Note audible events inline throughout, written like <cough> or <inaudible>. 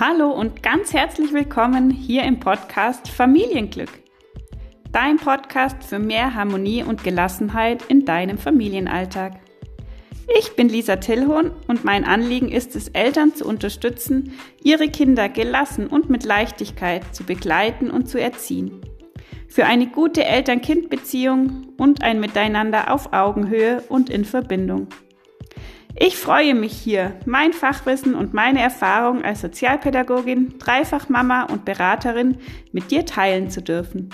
Hallo und ganz herzlich willkommen hier im Podcast Familienglück. Dein Podcast für mehr Harmonie und Gelassenheit in deinem Familienalltag. Ich bin Lisa Tillhorn und mein Anliegen ist es, Eltern zu unterstützen, ihre Kinder gelassen und mit Leichtigkeit zu begleiten und zu erziehen. Für eine gute Eltern-Kind-Beziehung und ein Miteinander auf Augenhöhe und in Verbindung. Ich freue mich hier, mein Fachwissen und meine Erfahrung als Sozialpädagogin, Dreifachmama und Beraterin mit dir teilen zu dürfen.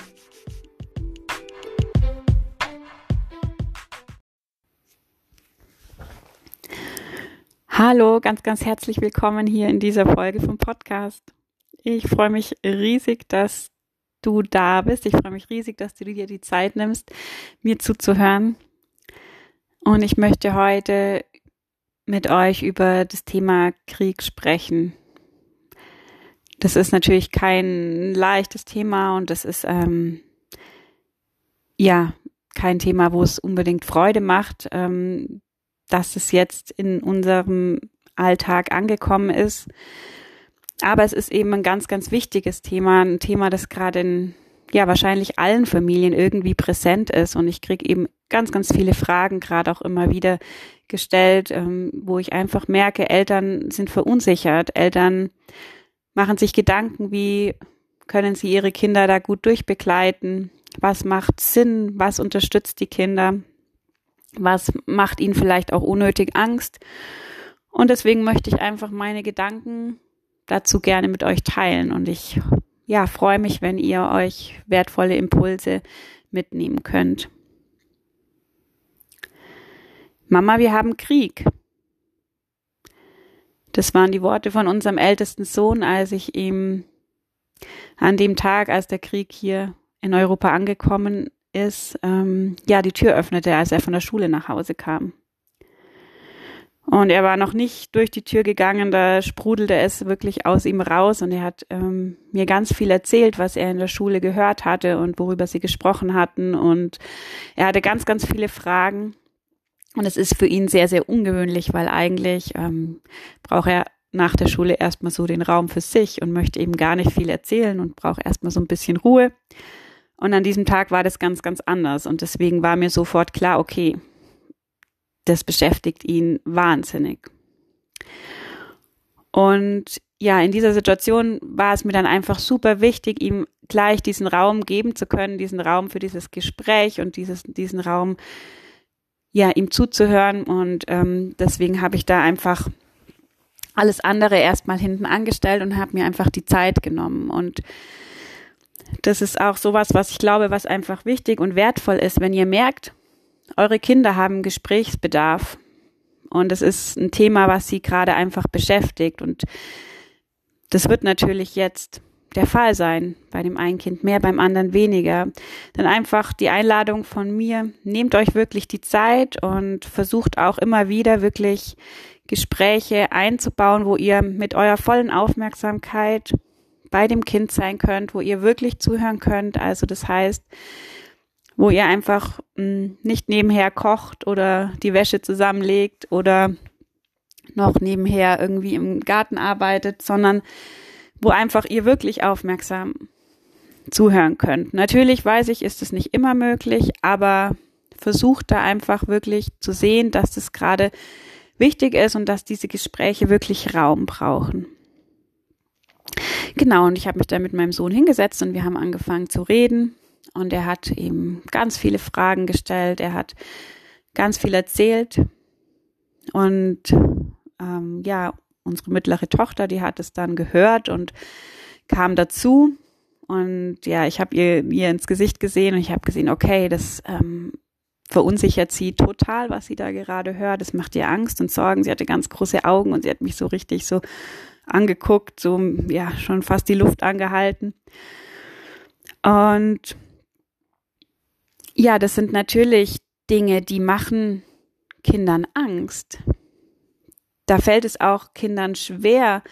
Hallo, ganz, ganz herzlich willkommen hier in dieser Folge vom Podcast. Ich freue mich riesig, dass du da bist. Ich freue mich riesig, dass du dir die Zeit nimmst, mir zuzuhören. Und ich möchte heute mit euch über das Thema Krieg sprechen. Das ist natürlich kein leichtes Thema und das ist ähm, ja kein Thema, wo es unbedingt Freude macht, ähm, dass es jetzt in unserem Alltag angekommen ist. Aber es ist eben ein ganz, ganz wichtiges Thema, ein Thema, das gerade in ja wahrscheinlich allen Familien irgendwie präsent ist. Und ich kriege eben ganz, ganz viele Fragen gerade auch immer wieder gestellt, ähm, wo ich einfach merke, Eltern sind verunsichert, Eltern machen sich Gedanken, wie können sie ihre Kinder da gut durchbegleiten, was macht Sinn, was unterstützt die Kinder, was macht ihnen vielleicht auch unnötig Angst. Und deswegen möchte ich einfach meine Gedanken dazu gerne mit euch teilen. Und ich ja, freue mich, wenn ihr euch wertvolle Impulse mitnehmen könnt. Mama, wir haben Krieg. Das waren die Worte von unserem ältesten Sohn, als ich ihm an dem Tag, als der Krieg hier in Europa angekommen ist, ähm, ja, die Tür öffnete, als er von der Schule nach Hause kam. Und er war noch nicht durch die Tür gegangen, da sprudelte es wirklich aus ihm raus und er hat ähm, mir ganz viel erzählt, was er in der Schule gehört hatte und worüber sie gesprochen hatten. Und er hatte ganz, ganz viele Fragen. Und es ist für ihn sehr, sehr ungewöhnlich, weil eigentlich ähm, braucht er nach der Schule erstmal so den Raum für sich und möchte eben gar nicht viel erzählen und braucht erstmal so ein bisschen Ruhe. Und an diesem Tag war das ganz, ganz anders. Und deswegen war mir sofort klar, okay, das beschäftigt ihn wahnsinnig. Und ja, in dieser Situation war es mir dann einfach super wichtig, ihm gleich diesen Raum geben zu können, diesen Raum für dieses Gespräch und dieses, diesen Raum, ja, ihm zuzuhören. Und ähm, deswegen habe ich da einfach alles andere erstmal hinten angestellt und habe mir einfach die Zeit genommen. Und das ist auch sowas, was ich glaube, was einfach wichtig und wertvoll ist, wenn ihr merkt, eure Kinder haben Gesprächsbedarf und es ist ein Thema, was sie gerade einfach beschäftigt und das wird natürlich jetzt der Fall sein. Bei dem einen Kind mehr, beim anderen weniger. Dann einfach die Einladung von mir. Nehmt euch wirklich die Zeit und versucht auch immer wieder wirklich Gespräche einzubauen, wo ihr mit eurer vollen Aufmerksamkeit bei dem Kind sein könnt, wo ihr wirklich zuhören könnt. Also das heißt, wo ihr einfach mh, hm, nicht nebenher kocht oder die Wäsche zusammenlegt oder noch nebenher irgendwie im Garten arbeitet, sondern wo einfach ihr wirklich aufmerksam zuhören könnt. Natürlich weiß ich, ist es nicht immer möglich, aber versucht da einfach wirklich zu sehen, dass das gerade wichtig ist und dass diese Gespräche wirklich Raum brauchen. Genau, und ich habe mich da mit meinem Sohn hingesetzt und wir haben angefangen zu reden und er hat ihm ganz viele Fragen gestellt, er hat ganz viel erzählt. Und ähm, ja, unsere mittlere Tochter, die hat es dann gehört und kam dazu. Und ja, ich habe ihr, ihr ins Gesicht gesehen und ich habe gesehen, okay, das ähm, verunsichert sie total, was sie da gerade hört. Das macht ihr Angst und Sorgen. Sie hatte ganz große Augen und sie hat mich so richtig so angeguckt, so ja, schon fast die Luft angehalten. Und ja, das sind natürlich Dinge, die machen Kindern Angst. Da fällt es auch Kindern schwer,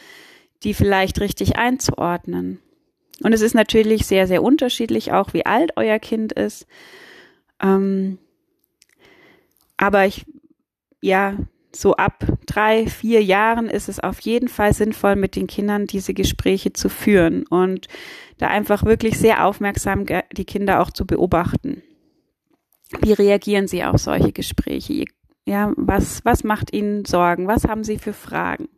die vielleicht richtig einzuordnen. Und es ist natürlich sehr, sehr unterschiedlich, auch wie alt euer Kind ist. Ähm, aber ich, ja, so ab drei, vier Jahren ist es auf jeden Fall sinnvoll, mit den Kindern diese Gespräche zu führen und da einfach wirklich sehr aufmerksam die Kinder auch zu beobachten. Wie reagieren sie auf solche Gespräche? Ja, was, was macht ihnen Sorgen? Was haben sie für Fragen?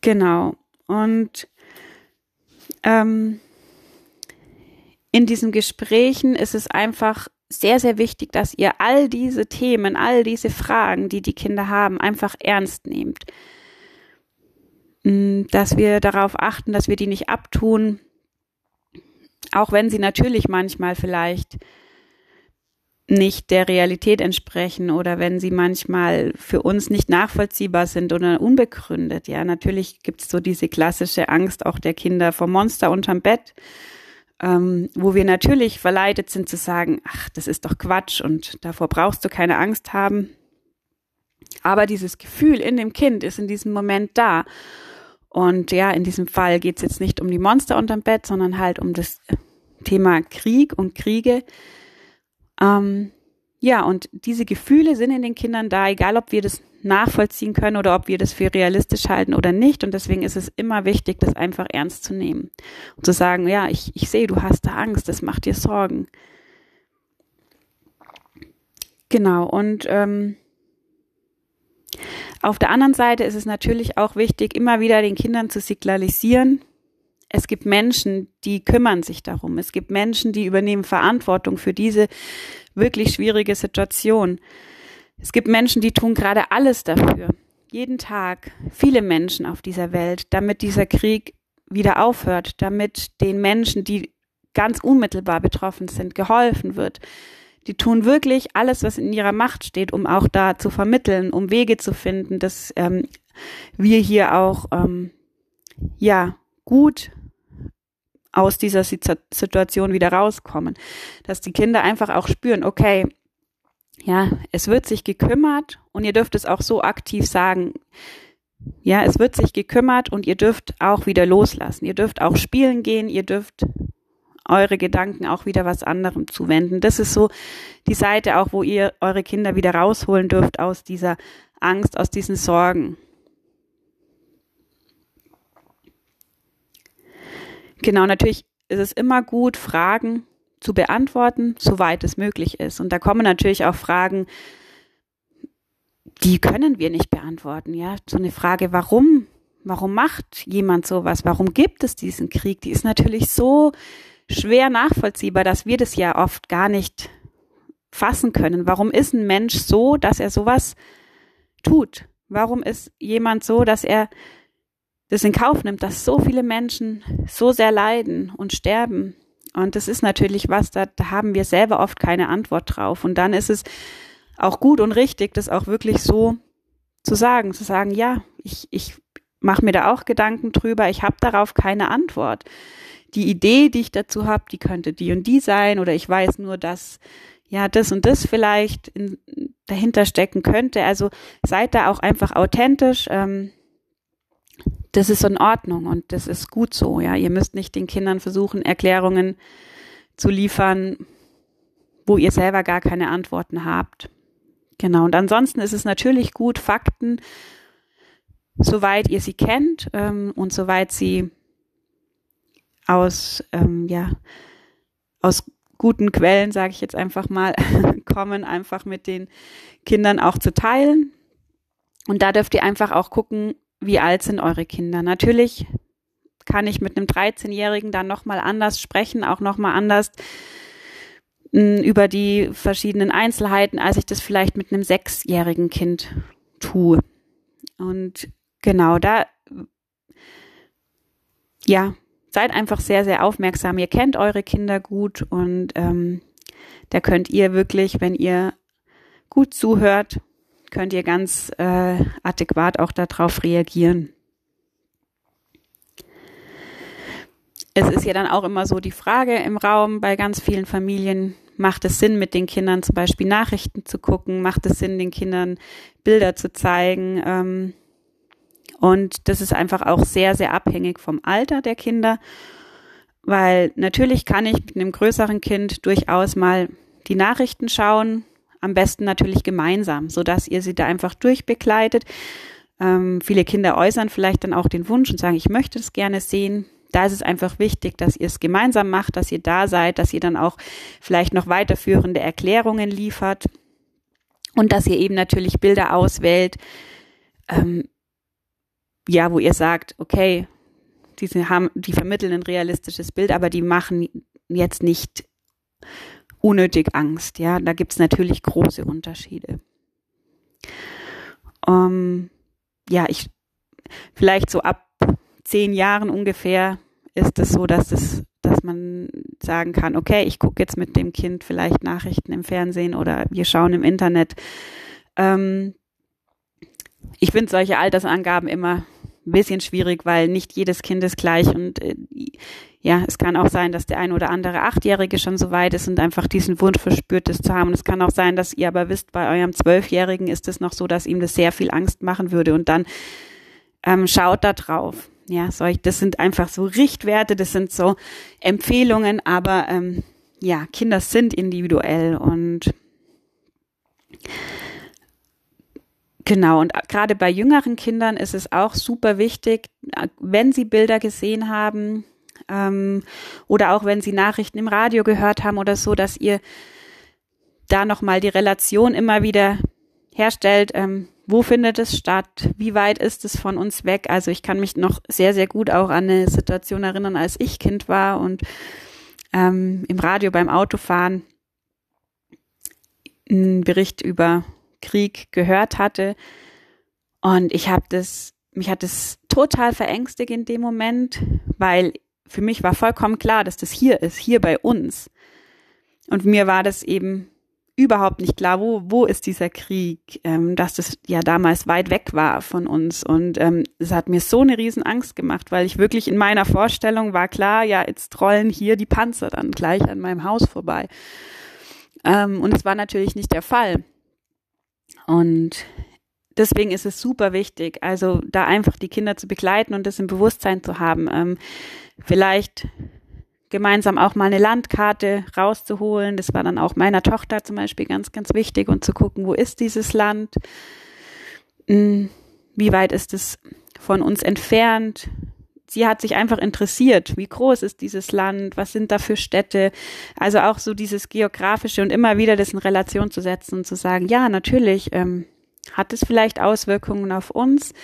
Genau. Und ähm, in diesen Gesprächen ist es einfach sehr, sehr wichtig, dass ihr all diese Themen, all diese Fragen, die die Kinder haben, einfach ernst nehmt. Mm, dass wir darauf achten, dass wir die nicht abtun, auch wenn sie natürlich manchmal vielleicht nicht der Realität entsprechen oder wenn sie manchmal für uns nicht nachvollziehbar sind oder unbegründet. Ja, natürlich gibt es so diese klassische Angst auch der Kinder vor Monster unterm Bett ähm, wo wir natürlich verleitet sind zu sagen, ach, das ist doch Quatsch und davor brauchst du keine Angst haben. Aber dieses Gefühl in dem Kind ist in diesem Moment da. Und ja, in diesem Fall geht es jetzt nicht um die Monster unterm Bett, sondern halt um das Thema Krieg und Kriege. Ähm, ja, und diese Gefühle sind in den Kindern da, egal ob wir das nachvollziehen können oder ob wir das für realistisch halten oder nicht. Und deswegen ist es immer wichtig, das einfach ernst zu nehmen und zu sagen, ja, ich, ich sehe, du hast da Angst, das macht dir Sorgen. Genau, und ähm, auf der anderen Seite ist es natürlich auch wichtig, immer wieder den Kindern zu signalisieren, es gibt Menschen, die kümmern sich darum. Es gibt Menschen, die übernehmen Verantwortung für diese wirklich schwierige Situation. Es gibt Menschen, die tun gerade alles dafür. Jeden Tag viele Menschen auf dieser Welt, damit dieser Krieg wieder aufhört, damit den Menschen, die ganz unmittelbar betroffen sind, geholfen wird. Die tun wirklich alles, was in ihrer Macht steht, um auch da zu vermitteln, um Wege zu finden, dass ähm, wir hier auch ähm, ja gut aus dieser Situation wieder rauskommen. Dass die Kinder einfach auch spüren, okay, ja, es wird sich gekümmert und ihr dürft es auch so aktiv sagen. Ja, es wird sich gekümmert und ihr dürft auch wieder loslassen. Ihr dürft auch spielen gehen, ihr dürft eure Gedanken auch wieder was anderem zuwenden. Das ist so die Seite auch, wo ihr eure Kinder wieder rausholen dürft aus dieser Angst, aus diesen Sorgen. Genau, natürlich ist es immer gut, Fragen zu beantworten, soweit es möglich ist. Und da kommen natürlich auch Fragen, die können wir nicht beantworten. Ja, so eine Frage, warum? Warum macht jemand sowas? Warum gibt es diesen Krieg? Die ist natürlich so schwer nachvollziehbar, dass wir das ja oft gar nicht fassen können. Warum ist ein Mensch so, dass er sowas tut? Warum ist jemand so, dass er das in Kauf nimmt, dass so viele Menschen so sehr leiden und sterben? Und das ist natürlich was, da, da haben wir selber oft keine Antwort drauf. Und dann ist es auch gut und richtig, das auch wirklich so zu sagen, zu sagen, ja, ich, ich mache mir da auch Gedanken drüber, ich habe darauf keine Antwort. Die Idee, die ich dazu habe, die könnte die und die sein, oder ich weiß nur, dass ja das und das vielleicht in, dahinter stecken könnte. Also seid da auch einfach authentisch. Ähm, das ist in Ordnung und das ist gut so. Ja, ihr müsst nicht den Kindern versuchen, Erklärungen zu liefern, wo ihr selber gar keine Antworten habt. Genau. Und ansonsten ist es natürlich gut, Fakten, soweit ihr sie kennt ähm, und soweit sie aus ähm, ja aus guten Quellen, sage ich jetzt einfach mal, <laughs> kommen, einfach mit den Kindern auch zu teilen. Und da dürft ihr einfach auch gucken, wie alt sind eure Kinder? Natürlich kann ich mit einem 13-Jährigen dann nochmal anders sprechen, auch nochmal anders hm, über die verschiedenen Einzelheiten, als ich das vielleicht mit einem sechsjährigen Kind tue. Und genau da, ja, seid einfach sehr, sehr aufmerksam. Ihr kennt eure Kinder gut und ähm, da könnt ihr wirklich, wenn ihr gut zuhört, könnt ihr ganz äh, adäquat auch darauf reagieren. Es ist ja dann auch immer so die Frage im Raum bei ganz vielen Familien, macht es Sinn, mit den Kindern zum Beispiel Nachrichten zu gucken? Macht es Sinn, den Kindern Bilder zu zeigen? Ähm, und das ist einfach auch sehr, sehr abhängig vom Alter der Kinder, weil natürlich kann ich mit einem größeren Kind durchaus mal die Nachrichten schauen am besten natürlich gemeinsam, so dass ihr sie da einfach durchbegleitet. Ähm, viele Kinder äußern vielleicht dann auch den Wunsch und sagen, ich möchte es gerne sehen. Da ist es einfach wichtig, dass ihr es gemeinsam macht, dass ihr da seid, dass ihr dann auch vielleicht noch weiterführende Erklärungen liefert und dass ihr eben natürlich Bilder auswählt, ähm, ja, wo ihr sagt, okay, die haben, die vermitteln ein realistisches Bild, aber die machen jetzt nicht unnötig Angst. Ja, da gibt's natürlich große Unterschiede. Ähm, ja, ich vielleicht so ab zehn Jahren ungefähr ist es so, dass es, dass man sagen kann, okay, ich gucke jetzt mit dem Kind vielleicht Nachrichten im Fernsehen oder wir schauen im Internet. Ähm, ich finde solche Altersangaben immer ein bisschen schwierig, weil nicht jedes Kind ist gleich und äh, ja, es kann auch sein, dass der ein oder andere Achtjährige schon so weit ist und einfach diesen Wunsch verspürt, das zu haben. Und es kann auch sein, dass ihr aber wisst, bei eurem Zwölfjährigen ist es noch so, dass ihm das sehr viel Angst machen würde und dann ähm, schaut da drauf. Ja, solch, das sind einfach so Richtwerte, das sind so Empfehlungen, aber ähm, ja, Kinder sind individuell und Genau, und gerade bei jüngeren Kindern ist es auch super wichtig, wenn sie Bilder gesehen haben ähm, oder auch wenn sie Nachrichten im Radio gehört haben oder so, dass ihr da nochmal die Relation immer wieder herstellt, ähm, wo findet es statt, wie weit ist es von uns weg. Also ich kann mich noch sehr, sehr gut auch an eine Situation erinnern, als ich Kind war und ähm, im Radio beim Autofahren einen Bericht über Krieg gehört hatte. Und ich habe das, mich hat es total verängstigt in dem Moment, weil für mich war vollkommen klar, dass das hier ist, hier bei uns. Und mir war das eben überhaupt nicht klar, wo, wo ist dieser Krieg, ähm, dass das ja damals weit weg war von uns. Und ähm, es hat mir so eine Riesenangst gemacht, weil ich wirklich in meiner Vorstellung war klar, ja, jetzt rollen hier die Panzer dann gleich an meinem Haus vorbei. Ähm, und es war natürlich nicht der Fall. Und deswegen ist es super wichtig, also da einfach die Kinder zu begleiten und das im Bewusstsein zu haben. Ähm, vielleicht gemeinsam auch mal eine Landkarte rauszuholen. Das war dann auch meiner Tochter zum Beispiel ganz, ganz wichtig und zu gucken, wo ist dieses Land? Hm, wie weit ist es von uns entfernt? Sie hat sich einfach interessiert, wie groß ist dieses Land, was sind da für Städte, also auch so dieses geografische und immer wieder das in Relation zu setzen und zu sagen, ja, natürlich ähm, hat es vielleicht Auswirkungen auf uns,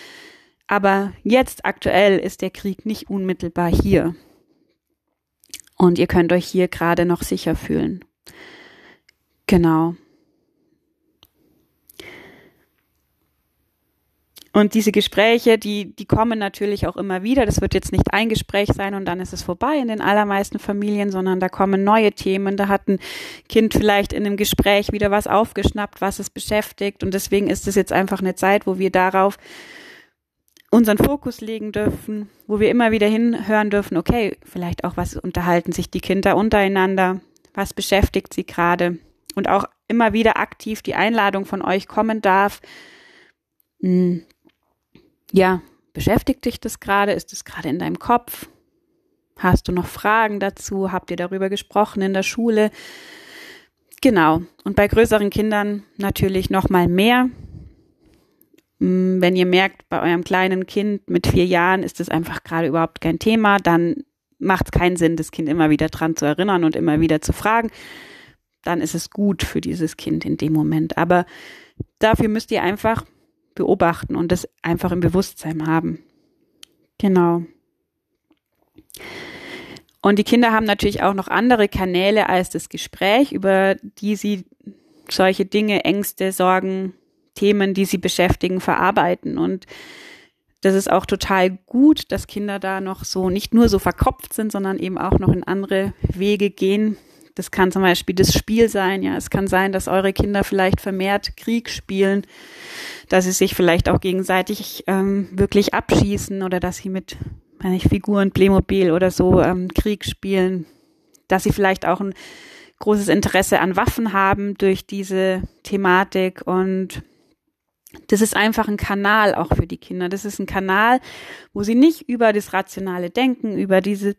aber jetzt aktuell ist der Krieg nicht unmittelbar hier. Und ihr könnt euch hier gerade noch sicher fühlen. Genau. Und diese Gespräche, die, die kommen natürlich auch immer wieder. Das wird jetzt nicht ein Gespräch sein und dann ist es vorbei in den allermeisten Familien, sondern da kommen neue Themen. Da hat ein Kind vielleicht in einem Gespräch wieder was aufgeschnappt, was es beschäftigt. Und deswegen ist es jetzt einfach eine Zeit, wo wir darauf unseren Fokus legen dürfen, wo wir immer wieder hinhören dürfen, okay, vielleicht auch was unterhalten sich die Kinder untereinander, was beschäftigt sie gerade und auch immer wieder aktiv die Einladung von euch kommen darf, hm, ja, beschäftigt dich das gerade? Ist es gerade in deinem Kopf? Hast du noch Fragen dazu? Habt ihr darüber gesprochen in der Schule? Genau. Und bei größeren Kindern natürlich noch mal mehr. Mm, wenn ihr merkt, bei eurem kleinen Kind mit vier Jahren ist es einfach gerade überhaupt kein Thema, dann macht es keinen Sinn, das Kind immer wieder dran zu erinnern und immer wieder zu fragen. Dann ist es gut für dieses Kind in dem Moment. Aber dafür müsst ihr einfach beobachten und das einfach im Bewusstsein haben. Genau. Und die Kinder haben natürlich auch noch andere Kanäle als das Gespräch, über die sie solche Dinge, Ängste, Sorgen, Themen, die sie beschäftigen, verarbeiten. Und das ist auch total gut, dass Kinder da noch so nicht nur so verkopft sind, sondern eben auch noch in andere Wege gehen, das kann zum Beispiel das Spiel sein, ja. Es kann sein, dass eure Kinder vielleicht vermehrt Krieg spielen, dass sie sich vielleicht auch gegenseitig ähm, wirklich abschießen oder dass sie mit meine ich, Figuren, Playmobil oder so ähm, Krieg spielen, dass sie vielleicht auch ein großes Interesse an Waffen haben durch diese Thematik und das ist einfach ein Kanal auch für die Kinder. Das ist ein Kanal, wo sie nicht über das rationale Denken, über diese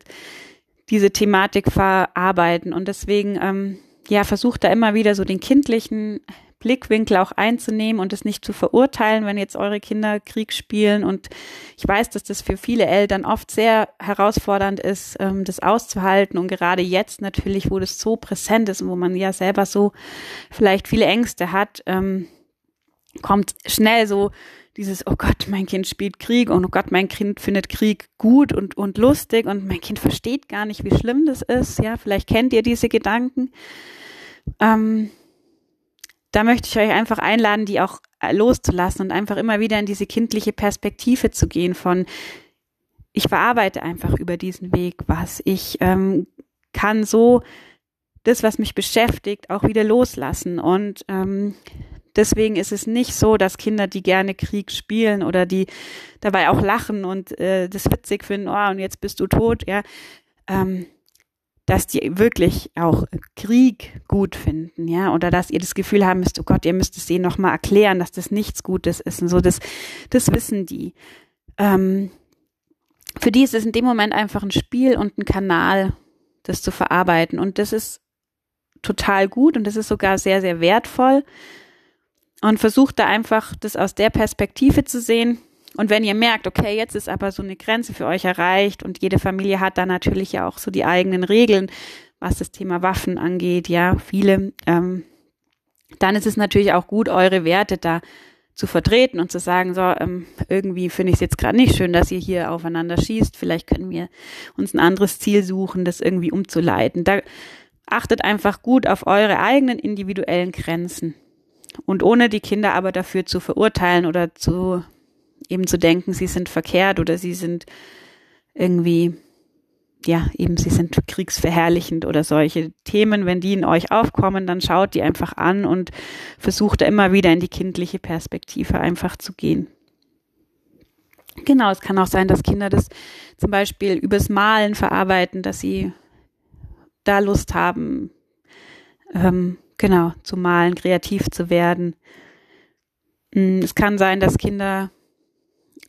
diese Thematik verarbeiten. Und deswegen, ähm, ja, versucht da immer wieder so den kindlichen Blickwinkel auch einzunehmen und es nicht zu verurteilen, wenn jetzt eure Kinder Krieg spielen. Und ich weiß, dass das für viele Eltern oft sehr herausfordernd ist, ähm, das auszuhalten. Und gerade jetzt natürlich, wo das so präsent ist und wo man ja selber so vielleicht viele Ängste hat, ähm, kommt schnell so dieses, oh Gott, mein Kind spielt Krieg und oh Gott, mein Kind findet Krieg gut und, und lustig und mein Kind versteht gar nicht, wie schlimm das ist. Ja, vielleicht kennt ihr diese Gedanken. Ähm, da möchte ich euch einfach einladen, die auch äh, loszulassen und einfach immer wieder in diese kindliche Perspektive zu gehen von, ich verarbeite einfach über diesen Weg was. Ich ähm, kann so das, was mich beschäftigt, auch wieder loslassen. Und ähm, Deswegen ist es nicht so, dass Kinder, die gerne Krieg spielen oder die dabei auch lachen und äh, das witzig finden, oh, und jetzt bist du tot, ja, ähm, dass die wirklich auch Krieg gut finden, ja, oder dass ihr das Gefühl haben müsst, oh Gott, ihr müsst es denen nochmal erklären, dass das nichts Gutes ist und so, das, das wissen die. Ähm, für die ist es in dem Moment einfach ein Spiel und ein Kanal, das zu verarbeiten und das ist total gut und das ist sogar sehr, sehr wertvoll und versucht da einfach das aus der Perspektive zu sehen. Und wenn ihr merkt, okay, jetzt ist aber so eine Grenze für euch erreicht und jede Familie hat da natürlich ja auch so die eigenen Regeln, was das Thema Waffen angeht, ja, viele, ähm, dann ist es natürlich auch gut, eure Werte da zu vertreten und zu sagen, so, ähm, irgendwie finde ich es jetzt gerade nicht schön, dass ihr hier aufeinander schießt, vielleicht können wir uns ein anderes Ziel suchen, das irgendwie umzuleiten. Da achtet einfach gut auf eure eigenen individuellen Grenzen. Und ohne die Kinder aber dafür zu verurteilen oder zu eben zu denken, sie sind verkehrt oder sie sind irgendwie, ja, eben sie sind kriegsverherrlichend oder solche Themen, wenn die in euch aufkommen, dann schaut die einfach an und versucht immer wieder in die kindliche Perspektive einfach zu gehen. Genau, es kann auch sein, dass Kinder das zum Beispiel übers Malen verarbeiten, dass sie da Lust haben, ähm, genau, zu malen, kreativ zu werden. Mm, es kann sein, dass Kinder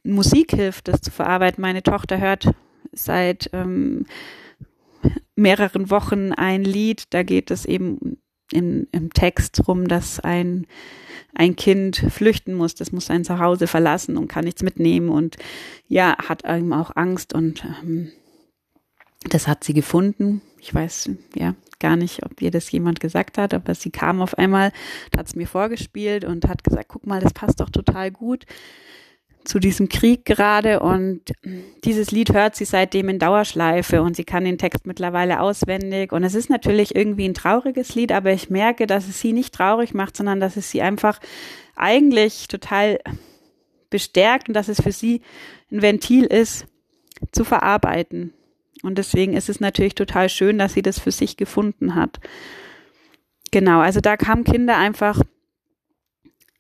Musik hilft, das zu verarbeiten. Meine Tochter hört seit ähm, mehreren Wochen ein Lied, da geht es eben in, im Text drum, dass ein, ein Kind flüchten muss, das muss sein Zuhause verlassen und kann nichts mitnehmen und ja, hat eben auch Angst und ähm, das hat sie gefunden. Ich weiß, ja, gar nicht, ob ihr das jemand gesagt hat, aber sie kam auf einmal, hat es mir vorgespielt und hat gesagt, guck mal, das passt doch total gut zu diesem Krieg gerade und dieses Lied hört sie seitdem in Dauerschleife und sie kann den Text mittlerweile auswendig und es ist natürlich irgendwie ein trauriges Lied, aber ich merke, dass es sie nicht traurig macht, sondern dass es sie einfach eigentlich total bestärkt und dass es für sie ein Ventil ist, zu verarbeiten. Und deswegen ist es natürlich total schön, dass sie das für sich gefunden hat. Genau, also da kamen Kinder einfach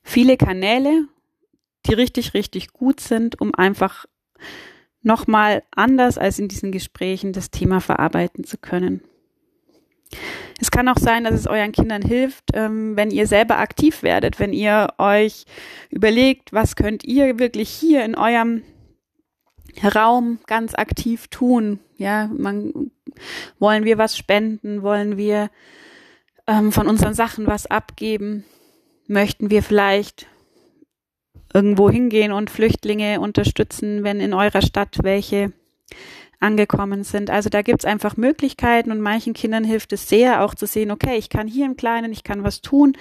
viele Kanäle, die richtig, richtig gut sind, um einfach nochmal anders als in diesen Gesprächen das Thema verarbeiten zu können. Es kann auch sein, dass es euren Kindern hilft, ähm, wenn ihr selber aktiv werdet, wenn ihr euch überlegt, was könnt ihr wirklich hier in eurem Raum ganz aktiv tun. Ja, man, wollen wir was spenden? Wollen wir ähm, von unseren Sachen was abgeben? Möchten wir vielleicht irgendwo hingehen und Flüchtlinge unterstützen, wenn in eurer Stadt welche angekommen sind. Also da gibt's einfach Möglichkeiten und manchen Kindern hilft es sehr, auch zu sehen, okay, ich kann hier im Kleinen, ich kann was tun.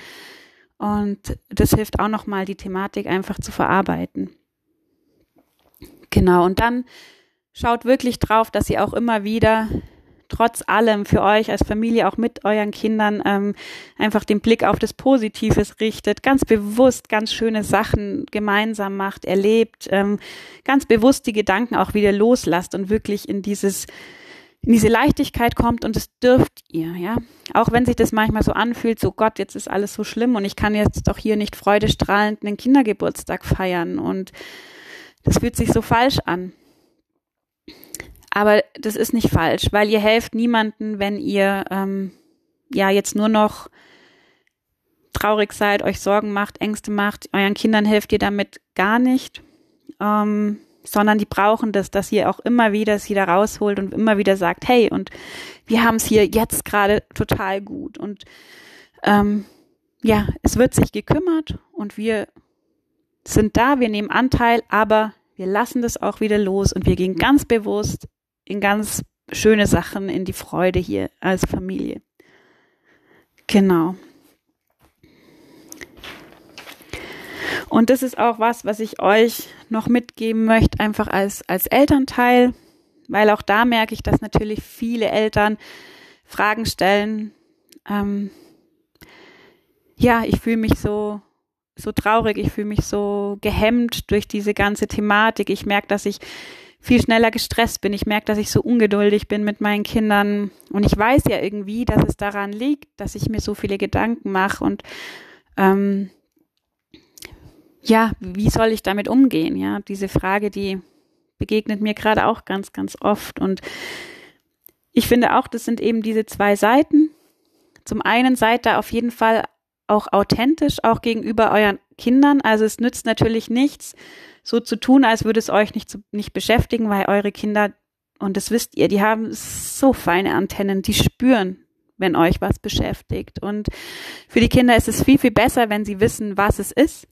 Und das hilft auch nochmal, die Thematik einfach zu verarbeiten. Genau, und dann schaut wirklich drauf, dass ihr auch immer wieder trotz allem für euch als Familie auch mit euren Kindern ähm, einfach den Blick auf das Positives richtet, ganz bewusst ganz schöne Sachen gemeinsam macht, erlebt, ähm, ganz bewusst die Gedanken auch wieder loslasst und wirklich in dieses in diese Leichtigkeit kommt und das dürft ihr, ja. Auch wenn sich das manchmal so anfühlt, so Gott, jetzt ist alles so schlimm und ich kann jetzt doch hier nicht freudestrahlend einen Kindergeburtstag feiern und das fühlt sich so falsch an. Aber das ist nicht falsch, weil ihr helft niemanden, wenn ihr ähm, ja jetzt nur noch traurig seid, euch Sorgen macht, Ängste macht. Euren Kindern helft ihr damit gar nicht, ähm, sondern die brauchen das, dass ihr auch immer wieder sie da rausholt und immer wieder sagt, hey, und wir haben es hier jetzt gerade total gut und ähm, ja, es wird sich gekümmert und wir sind da, wir nehmen Anteil, aber wir lassen das auch wieder los und wir gehen ganz bewusst in ganz schöne Sachen, in die Freude hier als Familie. Genau. Und das ist auch was, was ich euch noch mitgeben möchte, einfach als, als Elternteil, weil auch da merke ich, dass natürlich viele Eltern Fragen stellen. Ähm, ja, ich fühle mich so, so traurig, ich fühle mich so gehemmt durch diese ganze Thematik. Ich merke, dass ich viel schneller gestresst bin. Ich merke, dass ich so ungeduldig bin mit meinen Kindern. Und ich weiß ja irgendwie, dass es daran liegt, dass ich mir so viele Gedanken mache und ähm, ja, wie soll ich damit umgehen? Ja, diese Frage, die begegnet mir gerade auch ganz, ganz oft. Und ich finde auch, das sind eben diese zwei Seiten. Zum einen seid da auf jeden Fall auch authentisch, auch gegenüber euren Kindern. Also es nützt natürlich nichts, so zu tun, als würde es euch nicht, nicht beschäftigen, weil eure Kinder, und das wisst ihr, die haben so feine Antennen, die spüren, wenn euch was beschäftigt. Und für die Kinder ist es viel, viel besser, wenn sie wissen, was es ist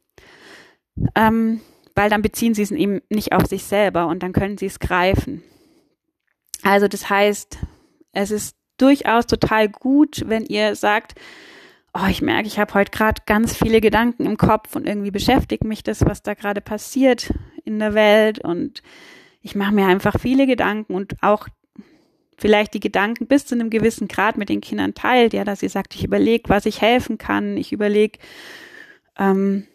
ähm, weil dann beziehen sie es eben nicht auf sich selber und dann können sie es greifen. Also das heißt, es ist durchaus total gut, wenn ihr sagt, oh, ich merke, ich habe heute gerade ganz viele Gedanken im Kopf und irgendwie beschäftigt mich das, was da gerade passiert in der Welt und ich mache mir einfach viele Gedanken und auch vielleicht die Gedanken bis zu einem gewissen Grad mit den Kindern teilt, ja, dass ihr sagt, ich überlege, was ich helfen kann, ich überlege, ähm,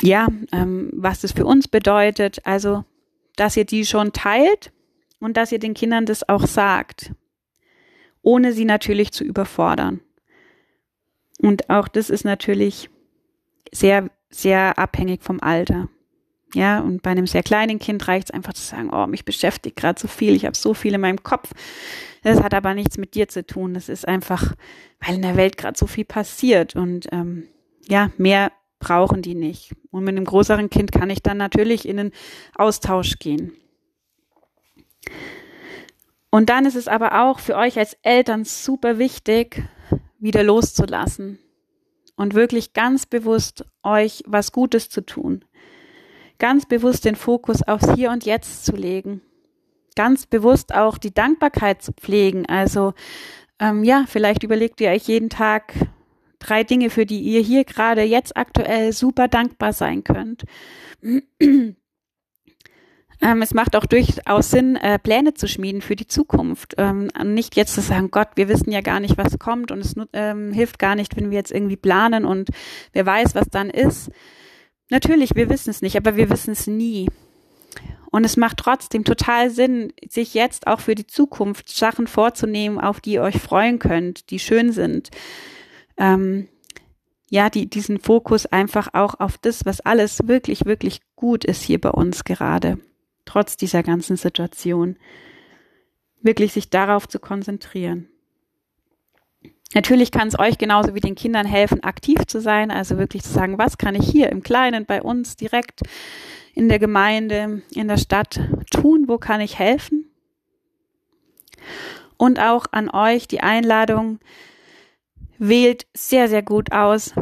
ja, ähm, was das für uns bedeutet. Also, dass ihr die schon teilt und dass ihr den Kindern das auch sagt, ohne sie natürlich zu überfordern. Und auch das ist natürlich sehr, sehr abhängig vom Alter. Ja, und bei einem sehr kleinen Kind reicht es einfach zu sagen, oh, mich beschäftigt gerade so viel, ich habe so viel in meinem Kopf. Das hat aber nichts mit dir zu tun. Das ist einfach, weil in der Welt gerade so viel passiert. Und ähm, ja, mehr brauchen die nicht. Und mit einem größeren Kind kann ich dann natürlich in den Austausch gehen. Und dann ist es aber auch für euch als Eltern super wichtig, wieder loszulassen und wirklich ganz bewusst euch was Gutes zu tun. Ganz bewusst den Fokus aufs Hier und Jetzt zu legen. Ganz bewusst auch die Dankbarkeit zu pflegen. Also ähm, ja, vielleicht überlegt ihr euch jeden Tag, drei Dinge, für die ihr hier gerade jetzt aktuell super dankbar sein könnt. Ähm, es macht auch durchaus Sinn, äh, Pläne zu schmieden für die Zukunft. Ähm, nicht jetzt zu sagen, Gott, wir wissen ja gar nicht, was kommt und es ähm, hilft gar nicht, wenn wir jetzt irgendwie planen und wer weiß, was dann ist. Natürlich, wir wissen es nicht, aber wir wissen es nie. Und es macht trotzdem total Sinn, sich jetzt auch für die Zukunft Sachen vorzunehmen, auf die ihr euch freuen könnt, die schön sind ähm, ja, die, diesen Fokus einfach auch auf das, was alles wirklich, wirklich gut ist hier bei uns gerade, trotz dieser ganzen Situation, wirklich sich darauf zu konzentrieren. Natürlich kann es euch genauso wie den Kindern helfen, aktiv zu sein, also wirklich zu sagen, was kann ich hier im Kleinen bei uns direkt in der Gemeinde, in der Stadt tun, wo kann ich helfen? Und auch an euch die Einladung, wählt sehr, sehr gut aus,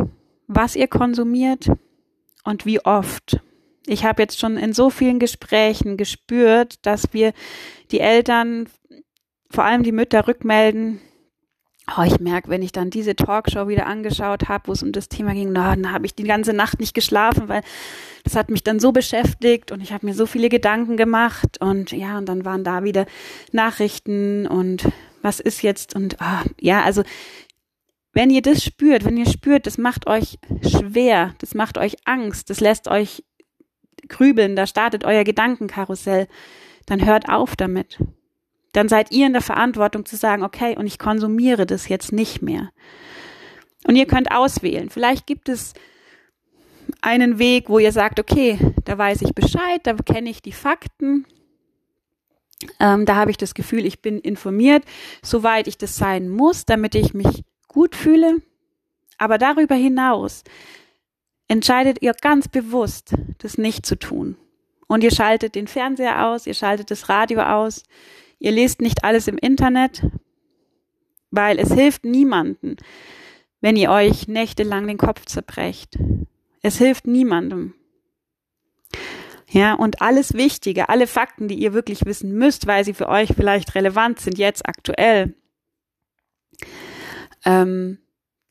was ihr konsumiert und wie oft. Ich habe jetzt schon in so vielen Gesprächen gespürt, dass wir die Eltern, vor allem die Mütter, rückmelden, Oh, ich merke, wenn ich dann diese Talkshow wieder angeschaut habe, wo es um das Thema ging, na, dann habe ich die ganze Nacht nicht geschlafen, weil das hat mich dann so beschäftigt und ich habe mir so viele Gedanken gemacht und ja, und dann waren da wieder Nachrichten und was ist jetzt und oh, ja, also wenn ihr das spürt, wenn ihr spürt, das macht euch schwer, das macht euch Angst, das lässt euch grübeln, da startet euer Gedankenkarussell, dann hört auf damit. Dann seid ihr in der Verantwortung zu sagen, okay, und ich konsumiere das jetzt nicht mehr. Und ihr könnt auswählen. Vielleicht gibt es einen Weg, wo ihr sagt, okay, da weiß ich Bescheid, da kenne ich die Fakten, ähm, da habe ich das Gefühl, ich bin informiert, soweit ich das sein muss, damit ich mich gut fühle. Aber darüber hinaus entscheidet ihr ganz bewusst, das nicht zu tun. Und ihr schaltet den Fernseher aus, ihr schaltet das Radio aus, ihr lest nicht alles im Internet, weil es hilft niemanden, wenn ihr euch nächtelang den Kopf zerbrecht. Es hilft niemandem. Ja, und alles Wichtige, alle Fakten, die ihr wirklich wissen müsst, weil sie für euch vielleicht relevant sind, jetzt aktuell, ähm,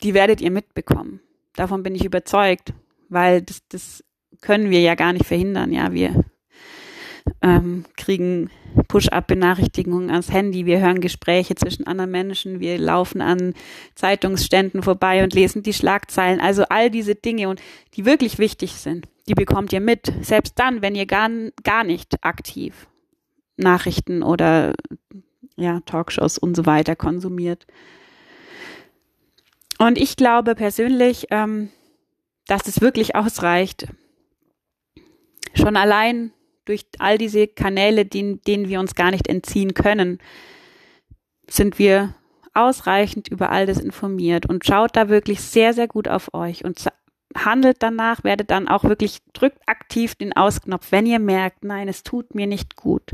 die werdet ihr mitbekommen. Davon bin ich überzeugt, weil das, das können wir ja gar nicht verhindern. Ja, wir ähm, kriegen Push-up-Benachrichtigungen ans Handy, wir hören Gespräche zwischen anderen Menschen, wir laufen an Zeitungsständen vorbei und lesen die Schlagzeilen. Also all diese Dinge und die wirklich wichtig sind, die bekommt ihr mit. Selbst dann, wenn ihr gar, gar nicht aktiv Nachrichten oder ja, Talkshows und so weiter konsumiert. Und ich glaube persönlich, ähm, dass es wirklich ausreicht, schon allein durch all diese Kanäle, denen, denen wir uns gar nicht entziehen können, sind wir ausreichend über all das informiert und schaut da wirklich sehr, sehr gut auf euch und handelt danach, werdet dann auch wirklich, drückt aktiv den Ausknopf, wenn ihr merkt, nein, es tut mir nicht gut.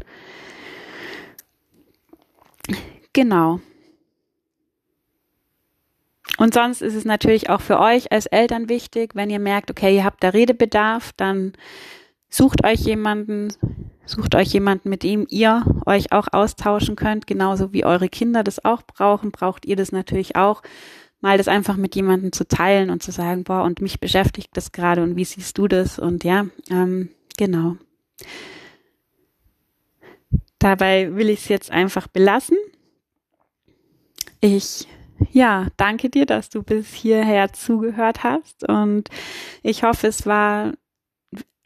Genau. Und sonst ist es natürlich auch für euch als Eltern wichtig, wenn ihr merkt, okay, ihr habt da Redebedarf, dann sucht euch jemanden, sucht euch jemanden, mit dem ihr euch auch austauschen könnt, genauso wie eure Kinder das auch brauchen, braucht ihr das natürlich auch, mal das einfach mit jemandem zu teilen und zu sagen, boah, und mich beschäftigt das gerade und wie siehst du das? Und ja, ähm, genau. Dabei will ich es jetzt einfach belassen. Ich ja, danke dir, dass du bis hierher zugehört hast und ich hoffe, es war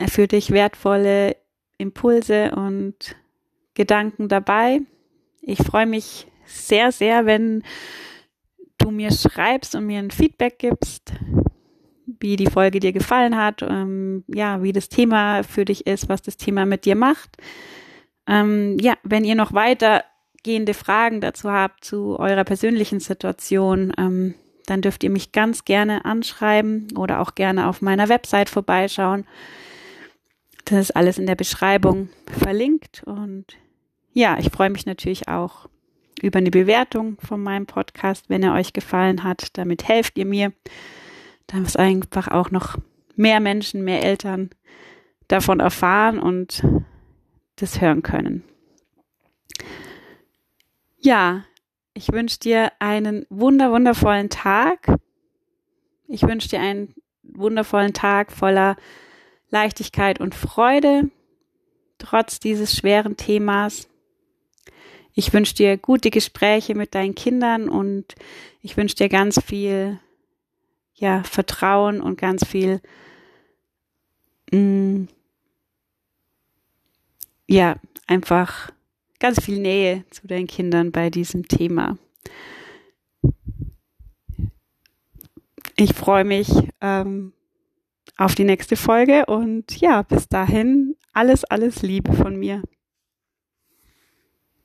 für dich wertvolle Impulse und Gedanken dabei. Ich freue mich sehr, sehr, wenn du mir schreibst und mir ein Feedback gibst, wie die Folge dir gefallen hat, ähm, ja, wie das Thema für dich ist, was das Thema mit dir macht. Ähm, ja, wenn ihr noch weitergehende Fragen dazu habt, zu eurer persönlichen Situation, ähm, dann dürft ihr mich ganz gerne anschreiben oder auch gerne auf meiner Website vorbeischauen. Das ist alles in der Beschreibung verlinkt. Und ja, ich freue mich natürlich auch über eine Bewertung von meinem Podcast, wenn er euch gefallen hat. Damit helft ihr mir, dass einfach auch noch mehr Menschen, mehr Eltern davon erfahren und das hören können. Ja, ich wünsche dir einen wunder, wundervollen Tag. Ich wünsche dir einen wundervollen Tag voller Leichtigkeit und Freude, trotz dieses schweren Themas. Ich wünsche dir gute Gespräche mit deinen Kindern und ich wünsche dir ganz viel ja, Vertrauen und ganz viel mh, mm, ja, einfach ganz viel Nähe zu deinen Kindern bei diesem Thema. Ich freue mich, ähm, auf die nächste Folge und ja, bis dahin alles, alles Liebe von mir.